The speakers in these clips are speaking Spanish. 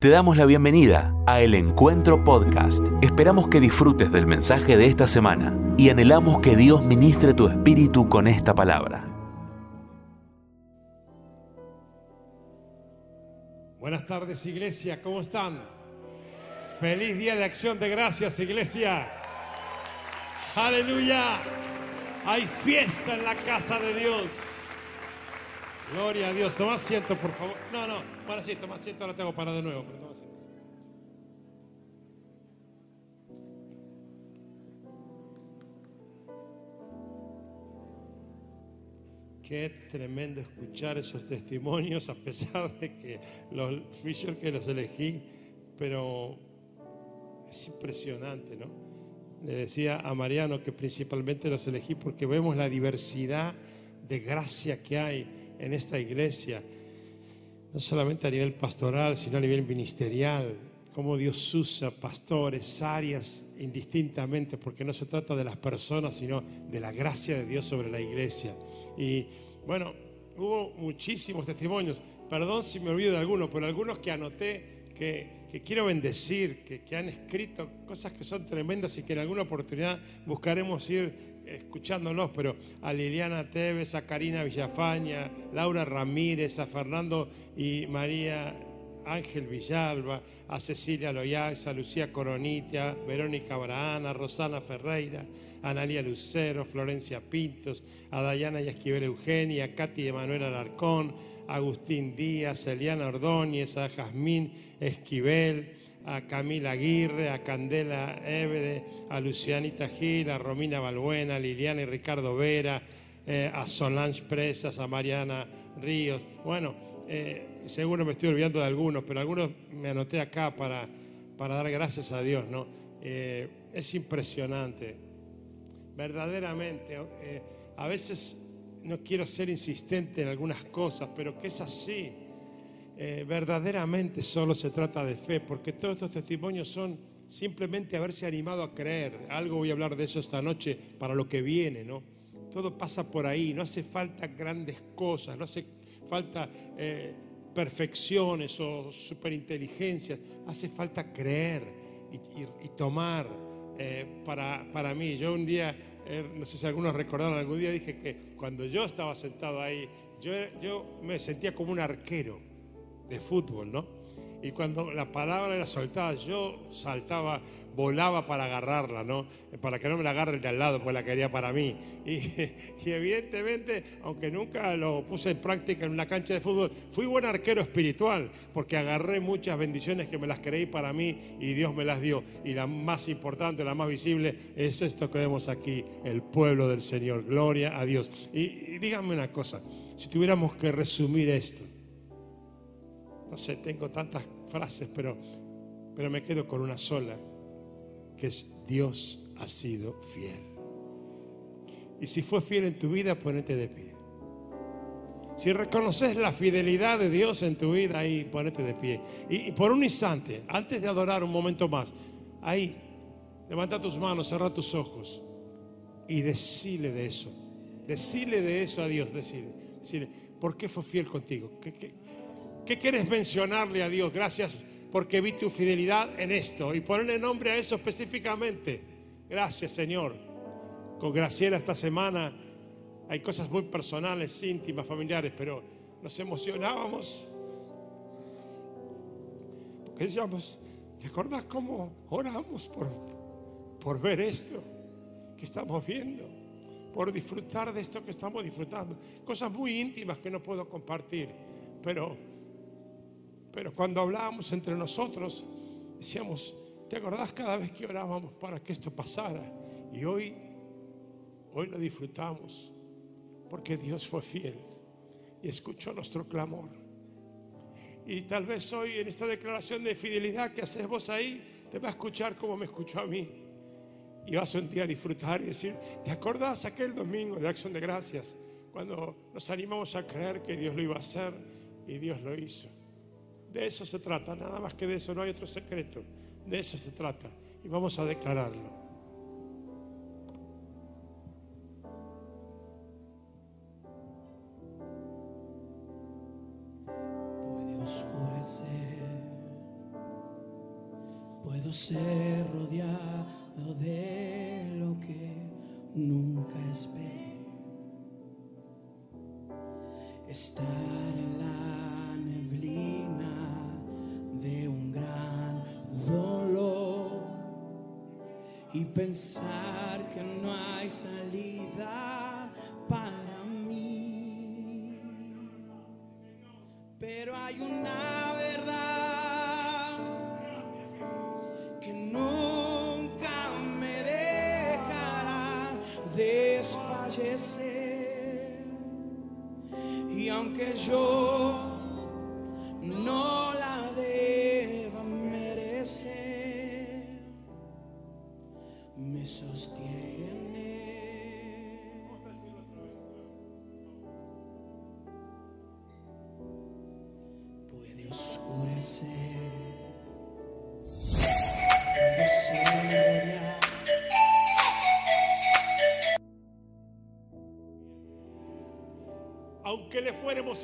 Te damos la bienvenida a El Encuentro Podcast. Esperamos que disfrutes del mensaje de esta semana y anhelamos que Dios ministre tu espíritu con esta palabra. Buenas tardes, iglesia, ¿cómo están? Feliz día de acción de gracias, iglesia. Aleluya. Hay fiesta en la casa de Dios. Gloria a Dios. Toma asiento, por favor. No, no, para sí, toma asiento, ahora tengo para de nuevo. pero toma asiento. Qué tremendo escuchar esos testimonios, a pesar de que los Fisher que los elegí, pero es impresionante, ¿no? Le decía a Mariano que principalmente los elegí porque vemos la diversidad de gracia que hay en esta iglesia, no solamente a nivel pastoral, sino a nivel ministerial, cómo Dios usa pastores, áreas indistintamente, porque no se trata de las personas, sino de la gracia de Dios sobre la iglesia. Y bueno, hubo muchísimos testimonios, perdón si me olvido de algunos, pero algunos que anoté que, que quiero bendecir, que, que han escrito cosas que son tremendas y que en alguna oportunidad buscaremos ir escuchándolos, pero a Liliana Tevez, a Karina Villafaña, Laura Ramírez, a Fernando y María Ángel Villalba, a Cecilia Loyax, a Lucía Coronita, Verónica Abraham, a Rosana Ferreira, a Analia Lucero, Florencia Pintos, a Dayana y Esquivel Eugenia, a Katy Emanuel Alarcón, a Agustín Díaz, a Eliana Ordóñez, a Jazmín Esquivel, a Camila Aguirre, a Candela Évede, a Lucianita Gil, a Romina Balbuena, a Liliana y Ricardo Vera, eh, a Solange Presas, a Mariana Ríos. Bueno, eh, seguro me estoy olvidando de algunos, pero algunos me anoté acá para, para dar gracias a Dios, ¿no? Eh, es impresionante, verdaderamente. a veces no quiero ser insistente en algunas cosas, pero que es así. Eh, verdaderamente solo se trata de fe, porque todos estos testimonios son simplemente haberse animado a creer. Algo voy a hablar de eso esta noche para lo que viene, ¿no? Todo pasa por ahí, no hace falta grandes cosas, no hace falta eh, perfecciones o superinteligencias, hace falta creer y, tomar eh, para, para mí. Yo un día, no sé si algunos recordaron, algún día dije que cuando yo estaba sentado ahí, yo, yo me sentía como un arquero de fútbol, ¿no? Y cuando la palabra era soltada, yo saltaba, volaba para agarrarla, ¿no? Para que no me la agarre el de al lado, pues la quería para mí. Y, evidentemente, aunque nunca lo puse en práctica en una cancha de fútbol, fui buen arquero espiritual, porque agarré muchas bendiciones que me las creí para mí y Dios me las dio. Y la más importante, la más visible, es esto que vemos aquí, el pueblo del Señor. Gloria a Dios. Y, y díganme una cosa, si tuviéramos que resumir esto, no sé, tengo tantas frases, pero, pero me quedo con una sola, que es Dios ha sido fiel. Y si fue fiel en tu vida, ponete de pie. Si reconoces la fidelidad de Dios en tu vida, ahí ponete de pie. Y, por un instante, antes de adorar un momento más, ahí, levanta tus manos, cerra tus ojos y decile de eso. Decile de eso a Dios, decile. decile ¿Por qué fue fiel contigo? ¿Qué, qué, ¿Qué quieres mencionarle a Dios? Gracias porque vi tu fidelidad en esto y ponerle nombre a eso específicamente. Gracias, Señor. Con Graciela esta semana hay cosas muy personales, íntimas, familiares, pero nos emocionábamos porque decíamos, ¿te acordás cómo oramos por, por ver esto que estamos viendo? Por disfrutar de esto que estamos disfrutando. Cosas muy íntimas que no puedo compartir, pero pero cuando hablábamos entre nosotros, decíamos, ¿te acordás cada vez que orábamos para que esto pasara? Y hoy, hoy lo disfrutamos, porque Dios fue fiel y escuchó nuestro clamor. Y tal vez hoy en esta declaración de fidelidad que haces vos ahí, te va a escuchar como me escuchó a mí. Y vas un día a disfrutar y decir, ¿te acordás aquel domingo de acción de gracias? Cuando nos animamos a creer que Dios lo iba a hacer y Dios lo hizo. De eso se trata, nada más que de eso, no hay otro secreto. De eso se trata. Y vamos a declararlo. Puede oscurecer, puedo ser rodeado de lo que nunca esperé. Estar en la y pensar que no hay salida para mí. Pero hay una verdad que nunca me dejará desfallecer. Y aunque yo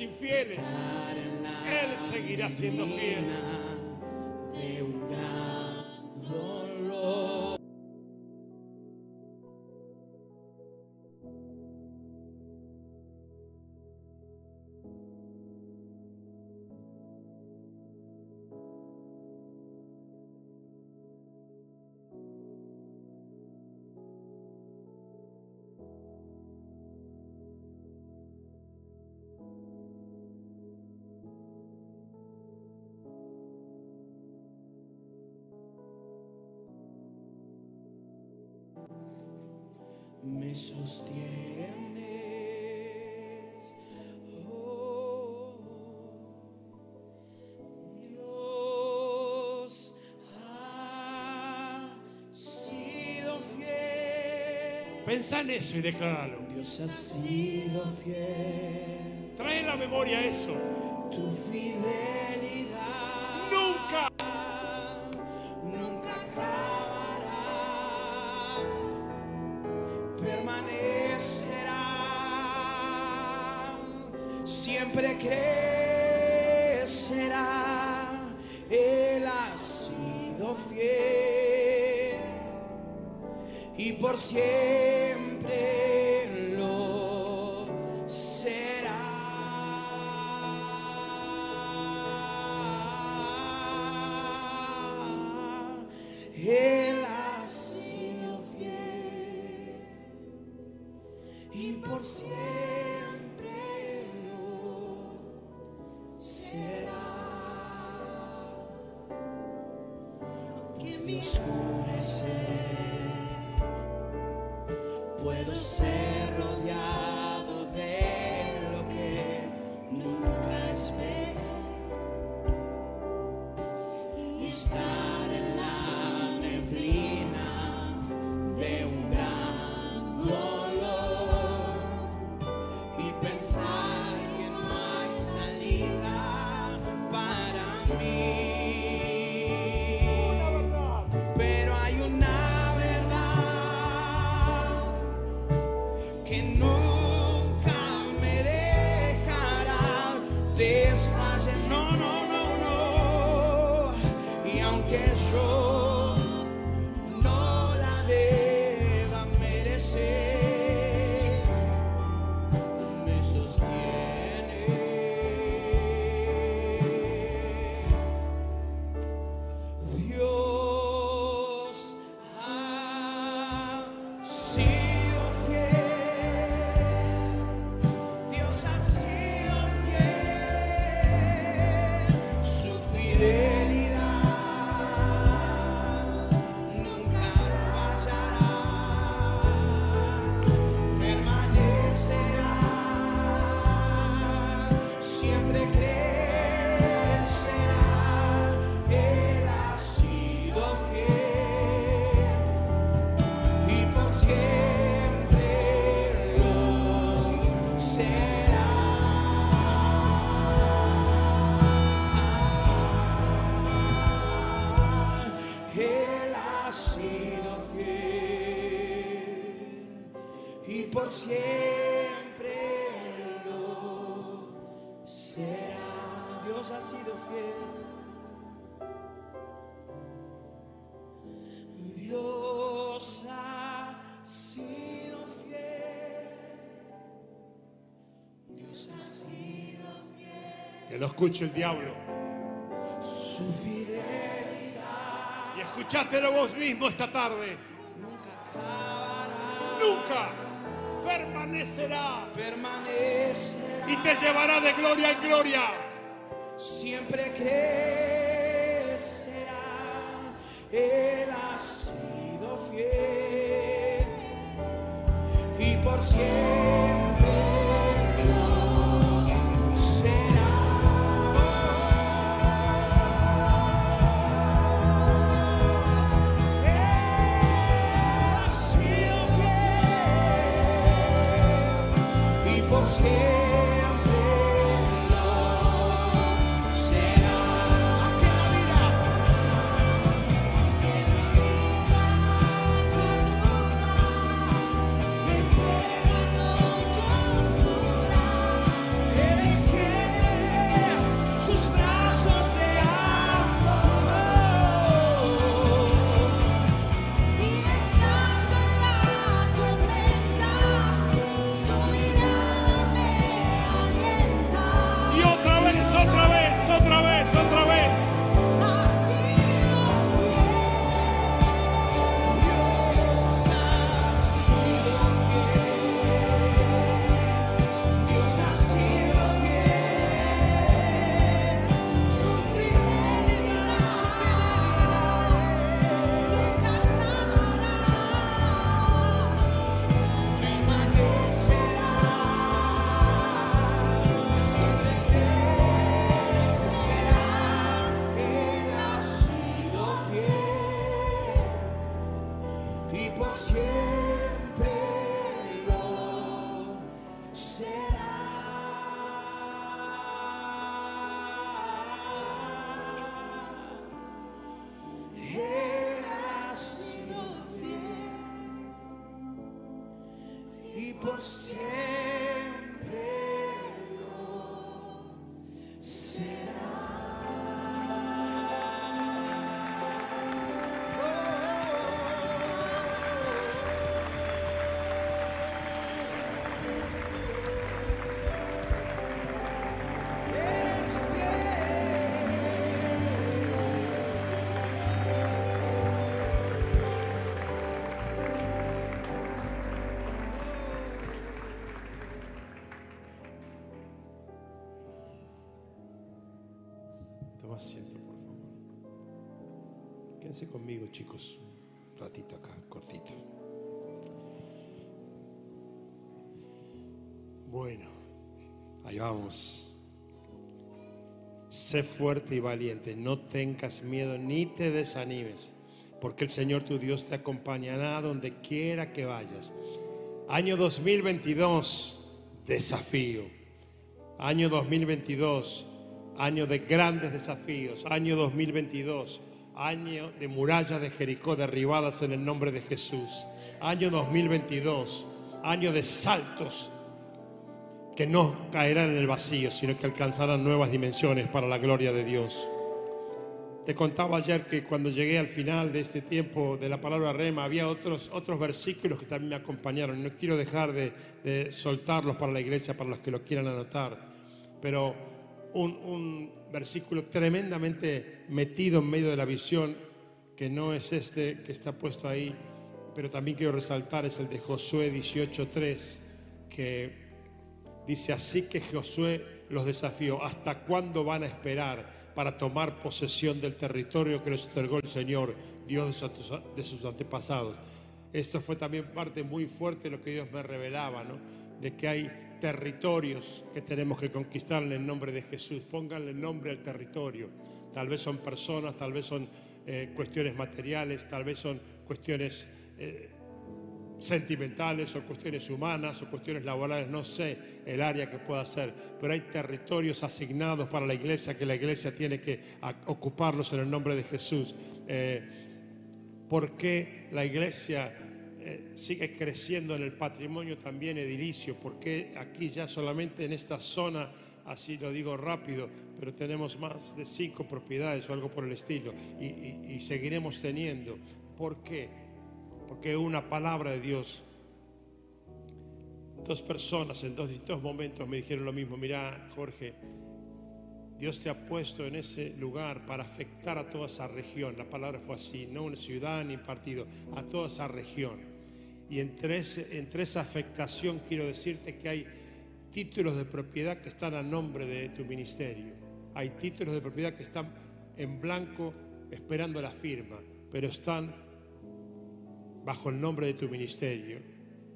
infieles, Él seguirá siendo fiel. me sostienes. Oh, Dios ha sido fiel. Pensá en eso y decláralo. Dios ha sido fiel. Trae la memoria eso. Tu fidelidad. y por siempre. no por siempre lo será. Dios ha sido fiel. Dios ha sido fiel. Dios ha sido fiel. Que lo escuche el diablo. Su fidelidad. Y escuchátelo vos mismo esta tarde. Nunca acabará. Nunca permanecerá permanecerá, y te llevará de gloria en gloria. siempre crecerá. Él ha sido fiel y por siempre fiel Toma asiento, por favor. Quédense conmigo, chicos. Un ratito acá, cortito. Bueno, ahí vamos. Sé fuerte y valiente, no tengas miedo ni te desanimes, porque el Señor tu Dios te acompañará donde quiera que vayas. Año 2022, desafío. Año 2022, año de grandes desafíos. Año 2022, año de murallas de Jericó derribadas en el nombre de Jesús. Año 2022, año de saltos que no caerán en el vacío, sino que alcanzarán nuevas dimensiones para la gloria de Dios. Te contaba ayer que cuando llegué al final de este tiempo de la palabra rema, había otros, otros versículos que también me acompañaron. No quiero dejar de, de soltarlos para la iglesia, para los que lo quieran anotar. Pero un, un versículo tremendamente metido en medio de la visión, que no es este que está puesto ahí, pero también quiero resaltar, es el de Josué 18.3, que Dice así que Josué los desafió. ¿Hasta cuándo van a esperar para tomar posesión del territorio que les otorgó el Señor, Dios de sus, antepasados? Esto fue también parte muy fuerte de lo que Dios me revelaba, ¿no? De que hay territorios que tenemos que conquistar en el nombre de Jesús. Pónganle nombre al territorio. Tal vez son personas, tal vez son eh, cuestiones materiales, tal vez son cuestiones eh, sentimentales o cuestiones humanas o cuestiones laborales, no sé el área que pueda ser, pero hay territorios asignados para la iglesia que la iglesia tiene que ocuparlos en el nombre de Jesús. Eh, ¿Por qué la iglesia eh, sigue creciendo en el patrimonio también edilicio? ¿Por qué aquí ya solamente en esta zona, así lo digo rápido, pero tenemos más de cinco propiedades o algo por el estilo y seguiremos teniendo? ¿Por qué? Porque una palabra de Dios. Dos personas en dos distintos momentos me dijeron lo mismo. Mira, Jorge, Dios te ha puesto en ese lugar para afectar a toda esa región. La palabra fue así, no una ciudad ni partido, a toda esa región. Y entre, ese- entre esa afectación quiero decirte que hay títulos de propiedad que están a nombre de tu ministerio. Hay títulos de propiedad que están en blanco esperando la firma, pero están bajo el nombre de tu ministerio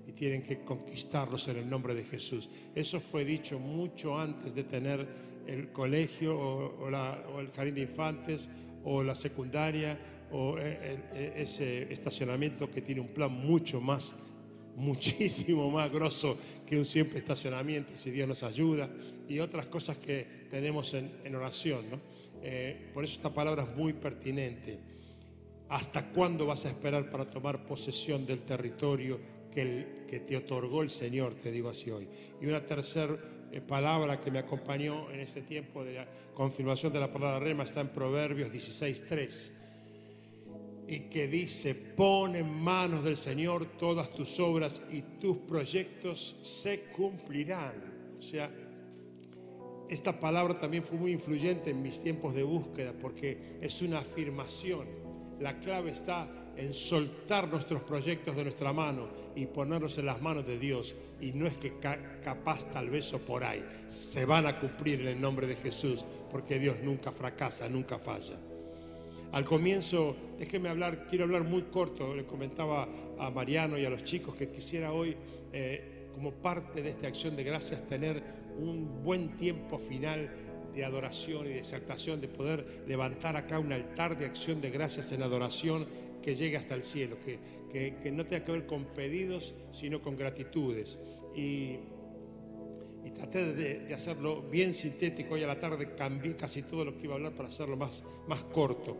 y tienen que conquistarlos en el nombre de Jesús. Eso fue dicho mucho antes de tener el colegio o, o la- o el jardín de infantes o la secundaria o eh, el- el- ese estacionamiento que tiene un plan mucho más, muchísimo más grosso que un simple estacionamiento, si Dios nos ayuda, y otras cosas que tenemos en, en oración. ¿no? Eh, por eso esta palabra es muy pertinente. ¿Hasta cuándo vas a esperar para tomar posesión del territorio que, el- que te otorgó el Señor? Te digo así hoy. Y una tercera eh, palabra que me acompañó en este tiempo de la confirmación de la palabra rema está en Proverbios 16.3 y que dice, pon en manos del Señor todas tus obras y tus proyectos se cumplirán. O sea, esta palabra también fue muy influyente en mis tiempos de búsqueda porque es una afirmación. La clave está en soltar nuestros proyectos de nuestra mano y ponerlos en las manos de Dios. Y no es que ca- capaz tal vez o por ahí. Se van a cumplir en el nombre de Jesús porque Dios nunca fracasa, nunca falla. Al comienzo, déjeme hablar, quiero hablar muy corto, le comentaba a Mariano y a los chicos que quisiera hoy, eh, como parte de esta acción de gracias, tener un buen tiempo final de adoración y de exaltación, de poder levantar acá un altar de acción de gracias en adoración que llegue hasta el cielo, que, que- que no tenga que ver con pedidos, sino con gratitudes. Y, y traté de, de hacerlo bien sintético. Hoy a la tarde cambié casi todo lo que iba a hablar para hacerlo más, más corto.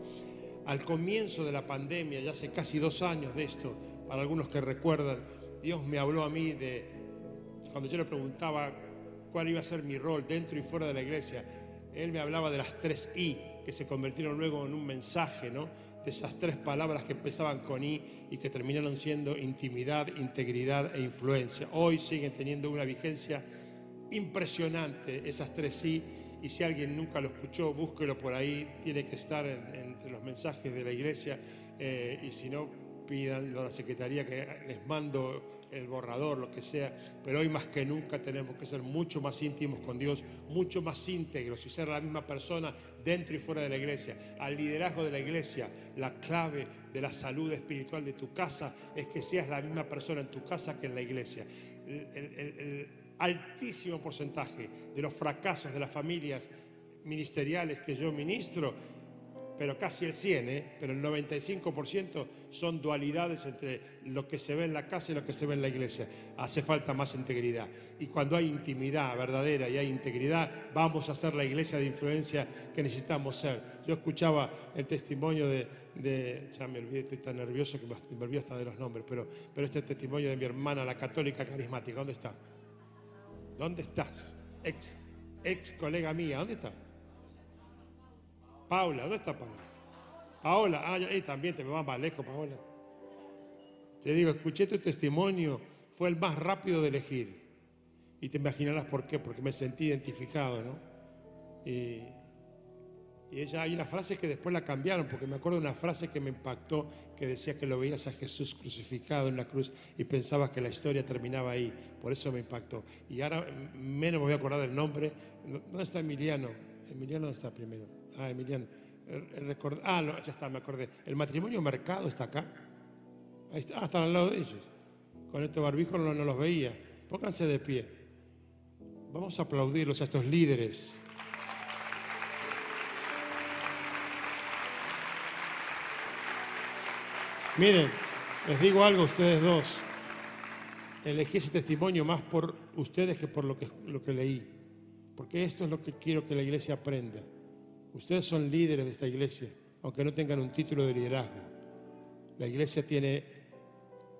Al comienzo de la pandemia, ya hace casi dos años de esto, para algunos que recuerdan, Dios me habló a mí de, cuando yo le preguntaba cuál iba a ser mi rol dentro y fuera de la iglesia, Él me hablaba de las tres I, que se convirtieron luego en un mensaje, ¿no? De esas tres palabras que empezaban con I y que terminaron siendo intimidad, integridad e influencia. Hoy siguen teniendo una vigencia impresionante esas tres sí. Y si alguien nunca lo escuchó, búsquelo por ahí. Tiene que estar en- entre los mensajes de la iglesia. eh, y si no, pídanlo a la secretaría que les mando el borrador, lo que sea. Pero hoy más que nunca tenemos que ser mucho más íntimos con Dios, mucho más íntegros y ser la misma persona dentro y fuera de la iglesia. Al liderazgo de la iglesia, la clave de la salud espiritual de tu casa es que seas la misma persona en tu casa que en la iglesia. Altísimo porcentaje de los fracasos de las familias ministeriales que yo ministro, pero casi el 100, ¿eh? pero el 95% son dualidades entre lo que se ve en la casa y lo que se ve en la iglesia. Hace falta más integridad. Y cuando hay intimidad verdadera y hay integridad, vamos a ser la iglesia de influencia que necesitamos ser. Yo escuchaba el testimonio de, de- ya me olvidé, estoy tan nervioso que me olvidé hasta de los nombres, pero, pero este testimonio de mi hermana, la católica carismática, ¿dónde está? ¿Dónde estás? Ex, ex colega mía, ¿dónde está? Paula, ¿dónde está Paula? Paola, ah, también te me vas más lejos, Paola. Te digo, escuché tu testimonio, fue el más rápido de elegir. Y te imaginarás por qué, porque me sentí identificado, ¿no? Y, y ella, hay una frase que después la cambiaron, porque me acuerdo de una frase que me impactó, que decía que lo veías a Jesús crucificado en la cruz y pensabas que la historia terminaba ahí. Por eso me impactó. Y ahora menos me voy a acordar del nombre. ¿Dónde está Emiliano? Emiliano ¿dónde está primero? Ah, Emiliano. El- el record- Ah, no, ya está, me acordé. El matrimonio mercado está acá. Ahí está, ah, están al lado de ellos. Con este barbijo no, no los veía. Pónganse de pie. Vamos a aplaudirlos a estos líderes. Miren, les digo algo a ustedes dos. Elegí ese testimonio más por ustedes que por lo que, lo que leí. Porque esto es lo que quiero que la iglesia aprenda. Ustedes son líderes de esta iglesia, aunque no tengan un título de liderazgo. La iglesia tiene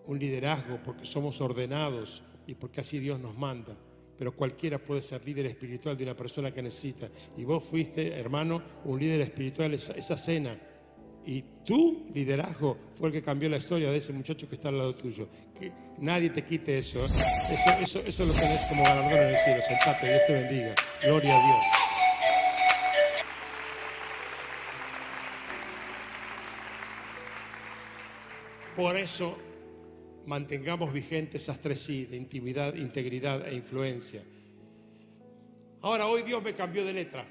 un liderazgo porque somos ordenados y porque así Dios nos manda. Pero cualquiera puede ser líder espiritual de una persona que necesita. Y vos fuiste, hermano, un líder espiritual esa, esa cena. Y tu liderazgo fue el que cambió la historia de ese muchacho que está al lado tuyo. Que nadie te quite eso. ¿eh? Eso, eso, eso lo tenés como galardón en el cielo. Sentate, Dios te bendiga. Gloria a Dios. Por eso mantengamos vigentes esas tres sí, de intimidad, integridad e influencia. Ahora, hoy Dios me cambió de letra.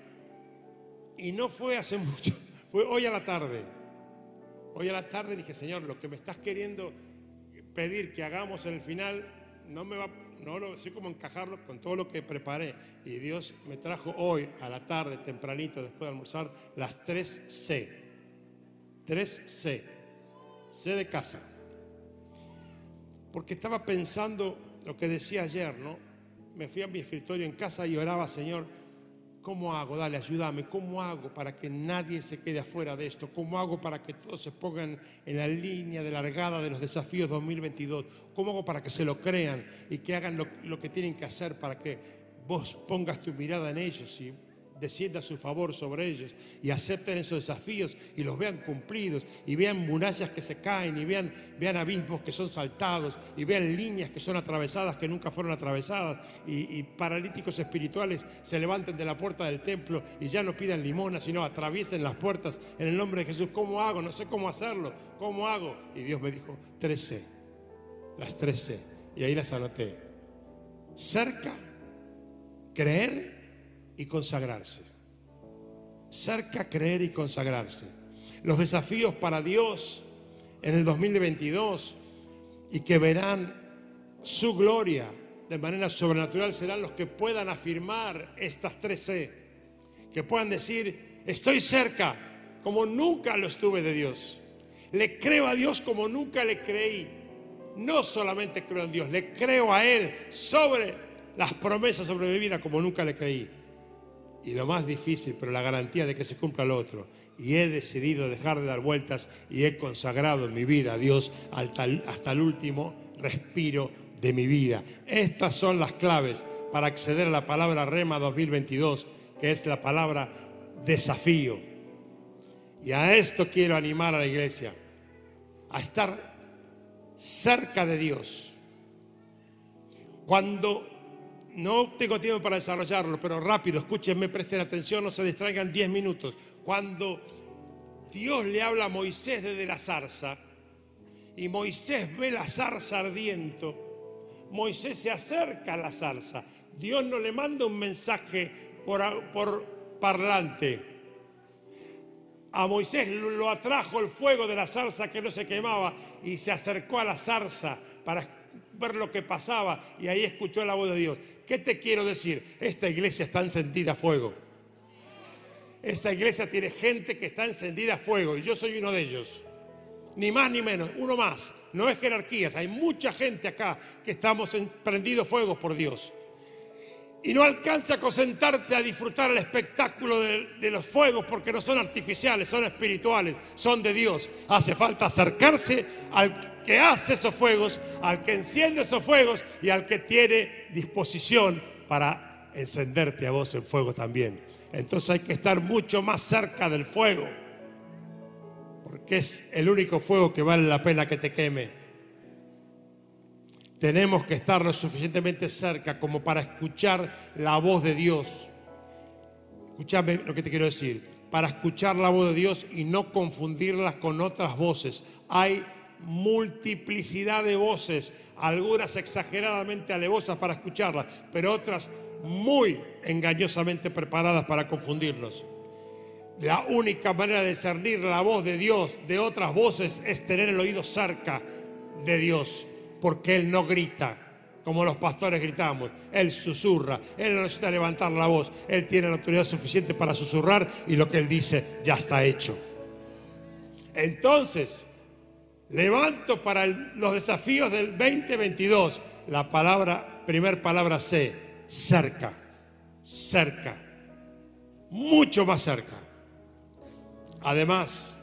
Y no fue hace mucho, fue hoy a la tarde. Hoy a la tarde dije, Señor, lo que me estás queriendo pedir que hagamos en el final, no me va, no lo sé cómo encajarlo con todo lo que preparé. Y Dios me trajo hoy a la tarde, tempranito, después de almorzar, las tres C. Tres C. C de casa. Porque estaba pensando lo que decía ayer, ¿no? Me fui a mi escritorio en casa y oraba, Señor, ¿cómo hago? Dale, ayúdame. ¿Cómo hago para que nadie se quede afuera de esto? ¿Cómo hago para que todos se pongan en la línea de largada de los desafíos 2022? ¿Cómo hago para que se lo crean y que hagan lo, que tienen que hacer para que vos pongas tu mirada en ellos y descienda su favor sobre ellos y acepten esos desafíos y los vean cumplidos y vean murallas que se caen y vean, vean abismos que son saltados y vean líneas que son atravesadas que nunca fueron atravesadas y, y paralíticos espirituales se levanten de la puerta del templo y ya no pidan limona sino atraviesen las puertas en el nombre de Jesús. ¿Cómo hago? No sé cómo hacerlo. ¿Cómo hago? Y Dios me dijo, 13, las 13 y ahí las anoté. Cerca, creer y consagrarse. Cerca, creer y consagrarse. Los desafíos para Dios en el 2022 y que verán su gloria de manera sobrenatural serán los que puedan afirmar estas tres C. Que puedan decir, estoy cerca como nunca lo estuve de Dios. Le creo a Dios como nunca le creí. No solamente creo en Dios, le creo a Él sobre las promesas sobre mi vida como nunca le creí y lo más difícil, pero la garantía de que se cumpla lo otro. Y he decidido dejar de dar vueltas y he consagrado mi vida a Dios hasta el último respiro de mi vida. Estas son las claves para acceder a la palabra Rema 2022, que es la palabra desafío. Y a esto quiero animar a la iglesia, a estar cerca de Dios. Cuando no tengo tiempo para desarrollarlo, pero rápido, escúchenme, presten atención, no se distraigan 10 minutos. Cuando Dios le habla a Moisés desde la zarza y Moisés ve la zarza ardiendo, Moisés se acerca a la zarza. Dios no le manda un mensaje por, por parlante. A Moisés lo atrajo el fuego de la zarza que no se quemaba y se acercó a la zarza para ver lo que pasaba y ahí escuchó la voz de Dios. ¿Qué te quiero decir? Esta iglesia está encendida a fuego. Esta iglesia tiene gente que está encendida a fuego y yo soy uno de ellos. Ni más ni menos, uno más. No es jerarquías, hay mucha gente acá que estamos prendidos fuegos por Dios. Y no alcanza con sentarte a disfrutar el espectáculo de, los fuegos porque no son artificiales, son espirituales, son de Dios. Hace falta acercarse al que hace esos fuegos, al que enciende esos fuegos y al que tiene disposición para encenderte a vos en fuego también. Entonces hay que estar mucho más cerca del fuego, porque es el único fuego que vale la pena que te queme tenemos que estar lo suficientemente cerca como para escuchar la voz de Dios. Escúchame lo que te quiero decir. Para escuchar la voz de Dios y no confundirlas con otras voces. Hay multiplicidad de voces, algunas exageradamente alevosas para escucharlas, pero otras muy engañosamente preparadas para confundirnos. La única manera de discernir la voz de Dios de otras voces es tener el oído cerca de Dios porque Él no grita como los pastores gritamos. Él susurra. Él no necesita levantar la voz. Él tiene la autoridad suficiente para susurrar y lo que Él dice ya está hecho. Entonces, levanto para los desafíos del 2022 la palabra, primer palabra C, cerca, cerca, mucho más cerca. Además,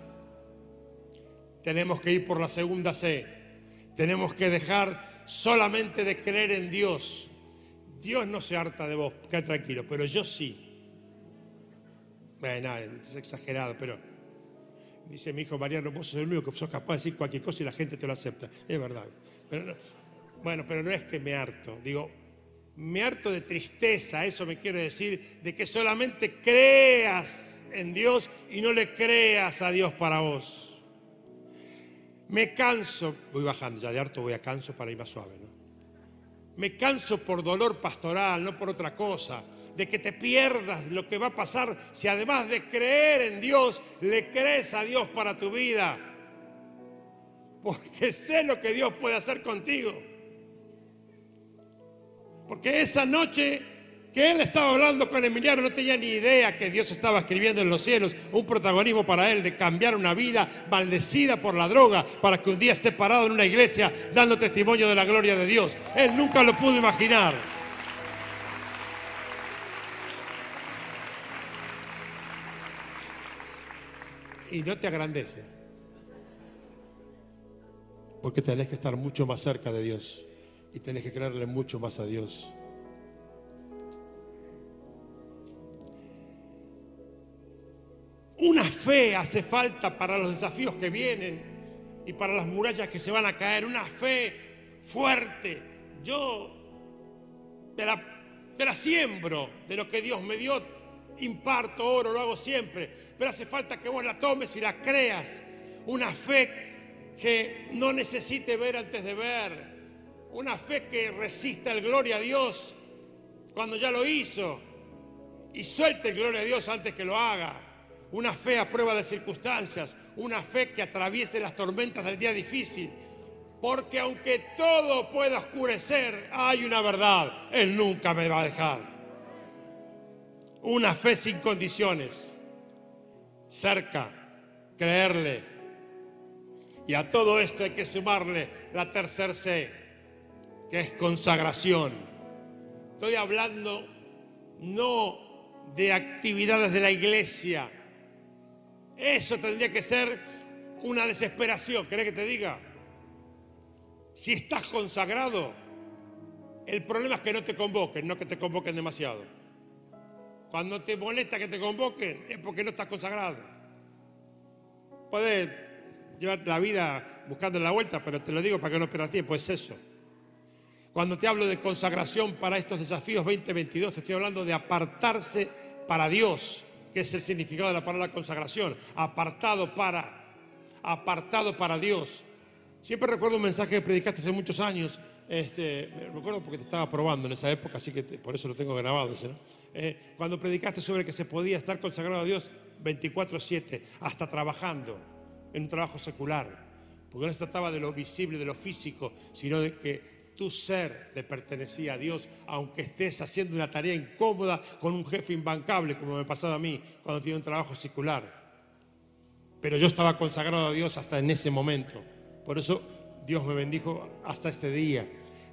tenemos que ir por la segunda C, tenemos que dejar solamente de creer en Dios. Dios no se harta de vos, queda tranquilo, pero yo sí. Bueno, es exagerado, pero dice mi hijo Mariano, vos sos el único que sos capaz de decir cualquier cosa y la gente te lo acepta. Es verdad. bueno, pero no es que me harto, digo, me harto de tristeza, eso me quiere decir, de que solamente creas en Dios y no le creas a Dios para vos. Me canso, voy bajando, ya de harto voy a canso para ir más suave, ¿no? Me canso por dolor pastoral, no por otra cosa, de que te pierdas lo que va a pasar si además de creer en Dios, le crees a Dios para tu vida. Porque sé lo que Dios puede hacer contigo. Porque esa noche que él estaba hablando con Emiliano no tenía ni idea que Dios estaba escribiendo en los cielos un protagonismo para él de cambiar una vida maldecida por la droga para que un día esté parado en una iglesia dando testimonio de la gloria de Dios. Él nunca lo pudo imaginar. Y no te agrandece. Porque tenés que estar mucho más cerca de Dios y tenés que creerle mucho más a Dios. Una fe hace falta para los desafíos que vienen y para las murallas que se van a caer. Una fe fuerte. Yo te la, la siembro de lo que Dios me dio. Imparto oro, lo hago siempre. Pero hace falta que vos la tomes y la creas. Una fe que no necesite ver antes de ver. Una fe que resista el gloria a Dios cuando ya lo hizo. Y suelte el gloria a Dios antes que lo haga una fe a prueba de circunstancias, una fe que atraviese las tormentas del día difícil. Porque aunque todo pueda oscurecer, hay una verdad, Él nunca me va a dejar. Una fe sin condiciones, cerca, creerle. Y a todo esto hay que sumarle la tercera C, que es consagración. Estoy hablando no de actividades de la iglesia, eso tendría que ser una desesperación. ¿Querés que te diga? Si estás consagrado, el problema es que no te convoquen, no que te convoquen demasiado. Cuando te molesta que te convoquen es porque no estás consagrado. Puedes llevar la vida buscando la vuelta, pero te lo digo para que no pierdas tiempo, es eso. Cuando te hablo de consagración para estos desafíos 2022, te estoy hablando de apartarse para Dios que es el significado de la palabra consagración, apartado para, apartado para Dios. Siempre recuerdo un mensaje que predicaste hace muchos años, este, me recuerdo porque te estaba probando en esa época, así que por eso lo tengo grabado. Eh, cuando predicaste sobre que se podía estar consagrado a Dios 24/7, hasta trabajando en un trabajo secular, porque no se trataba de lo visible, de lo físico, sino de que tu ser le pertenecía a Dios, aunque estés haciendo una tarea incómoda con un jefe imbancable, como me pasaba a mí cuando tenía un trabajo secular. Pero yo estaba consagrado a Dios hasta en ese momento. Por eso Dios me bendijo hasta este día.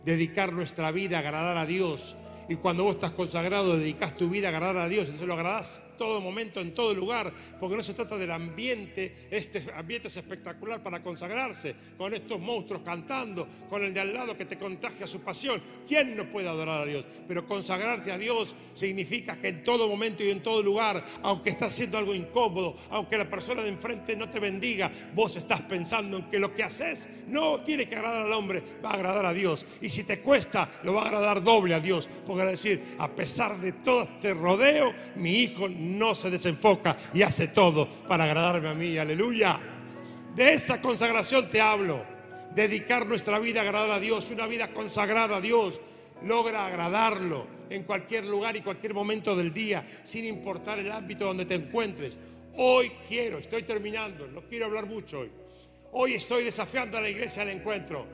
Dedicar nuestra vida a agradar a Dios. Y cuando vos estás consagrado, dedicas tu vida a agradar a Dios. Entonces lo agradás todo momento, en todo lugar, porque no se trata del ambiente, este ambiente es espectacular para consagrarse, con estos monstruos cantando, con el de al lado que te contagia su pasión. ¿Quién no puede adorar a Dios? Pero consagrarte a Dios significa que en todo momento y en todo lugar, aunque estás haciendo algo incómodo, aunque la persona de enfrente no te bendiga, vos estás pensando en que lo que haces no tiene que agradar al hombre, va a agradar a Dios. Y si te cuesta, lo va a agradar doble a Dios, porque va a decir, a pesar de todo este rodeo, mi hijo no se desenfoca y hace todo para agradarme a mí. Aleluya. De esa consagración te hablo. Dedicar nuestra vida a agradar a Dios, una vida consagrada a Dios, logra agradarlo en cualquier lugar y cualquier momento del día, sin importar el ámbito donde te encuentres. Hoy quiero, estoy terminando, no quiero hablar mucho hoy. Hoy estoy desafiando a la iglesia al encuentro,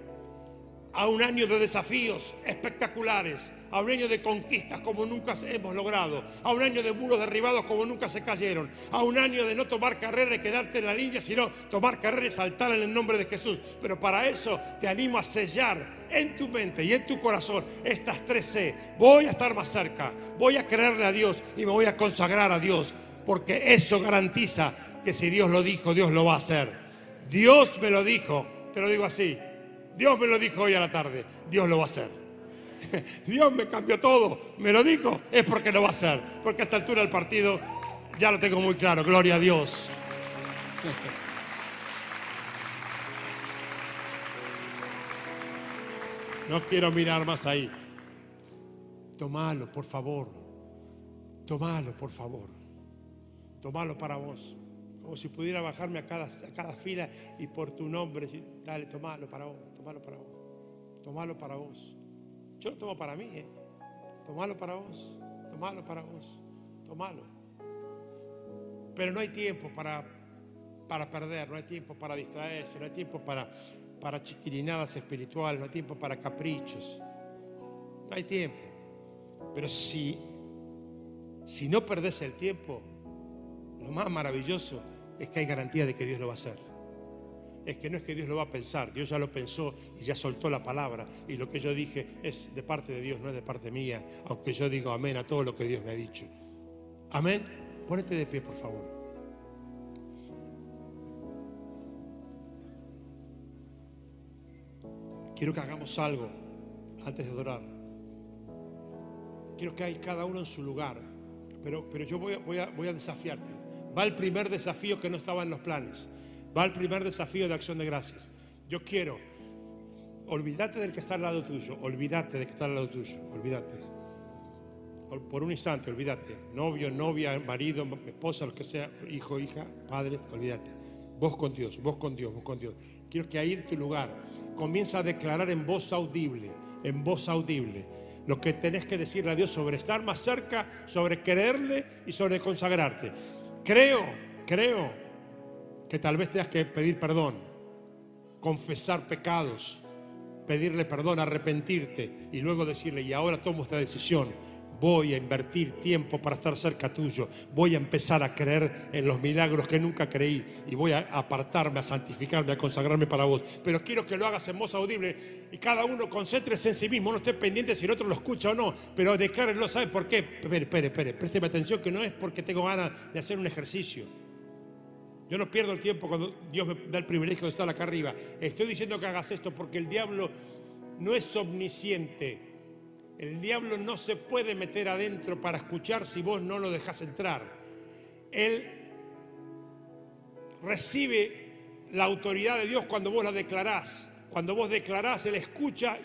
a un año de desafíos espectaculares, a un año de conquistas como nunca hemos logrado, a un año de muros derribados como nunca se cayeron, a un año de no tomar carrera y quedarte en la línea, sino tomar carrera y saltar en el nombre de Jesús. Pero para eso te animo a sellar en tu mente y en tu corazón estas tres C. Voy a estar más cerca, voy a creerle a Dios y me voy a consagrar a Dios, porque eso garantiza que si Dios lo dijo, Dios lo va a hacer. Dios me lo dijo, te lo digo así, Dios me lo dijo hoy a la tarde, Dios lo va a hacer. Dios me cambió todo, me lo dijo, es porque lo va a hacer. Porque a esta altura del partido ya lo tengo muy claro, gloria a Dios. No quiero mirar más ahí. Tomalo, por favor. Tomalo, por favor. Tomalo para vos. Como si pudiera bajarme a cada, a cada fila y por tu nombre dale, tomalo para vos, tomalo para vos, tomalo para vos. Yo lo tomo para mí, ¿eh? tomalo para vos, tomalo para vos, tomalo. Pero no hay tiempo para, para perder, no hay tiempo para distraerse, no hay tiempo para, para chiquilinadas espirituales, no hay tiempo para caprichos, no hay tiempo. Pero si, si no perdés el tiempo, lo más maravilloso es que hay garantía de que Dios lo va a hacer. Es que no es que Dios lo va a pensar, Dios ya lo pensó y ya soltó la palabra. Y lo que yo dije es de parte de Dios, no es de parte mía, aunque yo digo amén a todo lo que Dios me ha dicho. Amén. Ponete de pie, por favor. Quiero que hagamos algo antes de adorar. Quiero que hay cada uno en su lugar. Pero, pero yo voy a, voy, a, voy a desafiarte. Va el primer desafío que no estaba en los planes. Va el primer desafío de acción de gracias. Yo quiero, olvídate del que está al lado tuyo, olvídate de que está al lado tuyo, olvídate. Por un instante, olvídate. Novio, novia, marido, esposa, lo que sea, hijo, hija, padres, olvídate. Vos con Dios, vos con Dios, vos con Dios. Quiero que ahí en tu lugar comienza a declarar en voz audible, en voz audible, lo que tenés que decirle a Dios sobre estar más cerca, sobre creerle y sobre consagrarte. Creo, creo que tal vez tengas que pedir perdón, confesar pecados, pedirle perdón, arrepentirte y luego decirle, y ahora tomo esta decisión voy a invertir tiempo para estar cerca tuyo, voy a empezar a creer en los milagros que nunca creí y voy a apartarme, a santificarme, a consagrarme para vos. Pero quiero que lo hagas en voz audible y cada uno concéntrese en sí mismo, no esté pendiente si el otro lo escucha o no, pero declárenlo, ¿sabe por qué? Espere, espere, espere, présteme atención que no es porque tengo ganas de hacer un ejercicio. Yo no pierdo el tiempo cuando Dios me da el privilegio de estar acá arriba. Estoy diciendo que hagas esto porque el diablo no es omnisciente. El diablo no se puede meter adentro para escuchar si vos no lo dejas entrar. Él recibe la autoridad de Dios cuando vos la declarás. Cuando vos declarás, Él escucha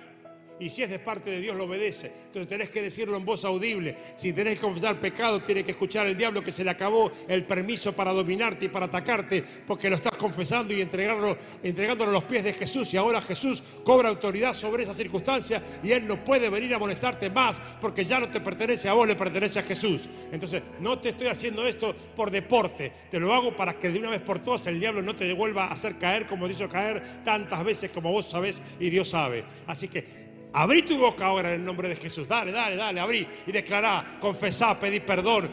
y si es de parte de Dios lo obedece. Entonces tenés que decirlo en voz audible. Si tenés que confesar pecado, tiene que escuchar el diablo que se le acabó el permiso para dominarte y para atacarte, porque lo estás confesando y entregarlo, entregándolo a los pies de Jesús. Y ahora Jesús cobra autoridad sobre esa circunstancia y Él no puede venir a molestarte más, porque ya no te pertenece a vos, le pertenece a Jesús. Entonces, no te estoy haciendo esto por deporte, te lo hago para que de una vez por todas el diablo no te vuelva a hacer caer como te hizo caer tantas veces como vos sabés y Dios sabe. Así que Abrí tu boca ahora en el nombre de Jesús. Dale, dale, dale, abrí y declará, confesá, pedí perdón,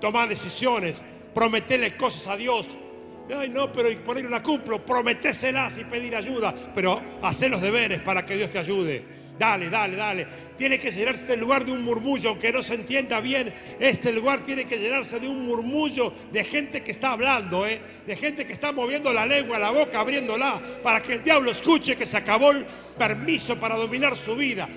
tomá decisiones, prometele cosas a Dios. Ay, no, pero por ahí no la cumplo. Prometéselas y pedir ayuda, pero hacé los deberes para que Dios te ayude. Dale, dale, dale. Tiene que llenarse este lugar de un murmullo, aunque no se entienda bien. Este lugar tiene que llenarse de un murmullo de gente que está hablando, ¿eh? de gente que está moviendo la lengua, la boca, abriéndola, para que el diablo escuche que se acabó el permiso para dominar su vida.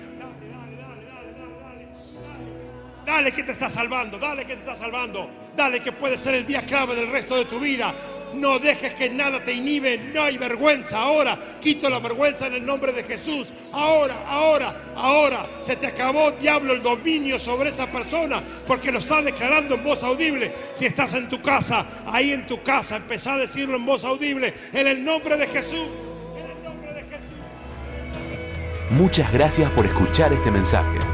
Dale que te está salvando, dale que te está salvando, dale que puede ser el día clave del resto de tu vida. No dejes que nada te inhibe, no hay vergüenza. Ahora quito la vergüenza en el nombre de Jesús. Ahora, ahora, ahora se te acabó, diablo, el dominio sobre esa persona porque lo está declarando en voz audible. Si estás en tu casa, ahí en tu casa, empezá a decirlo en voz audible en el nombre de Jesús. En el nombre de Jesús. Muchas gracias por escuchar este mensaje.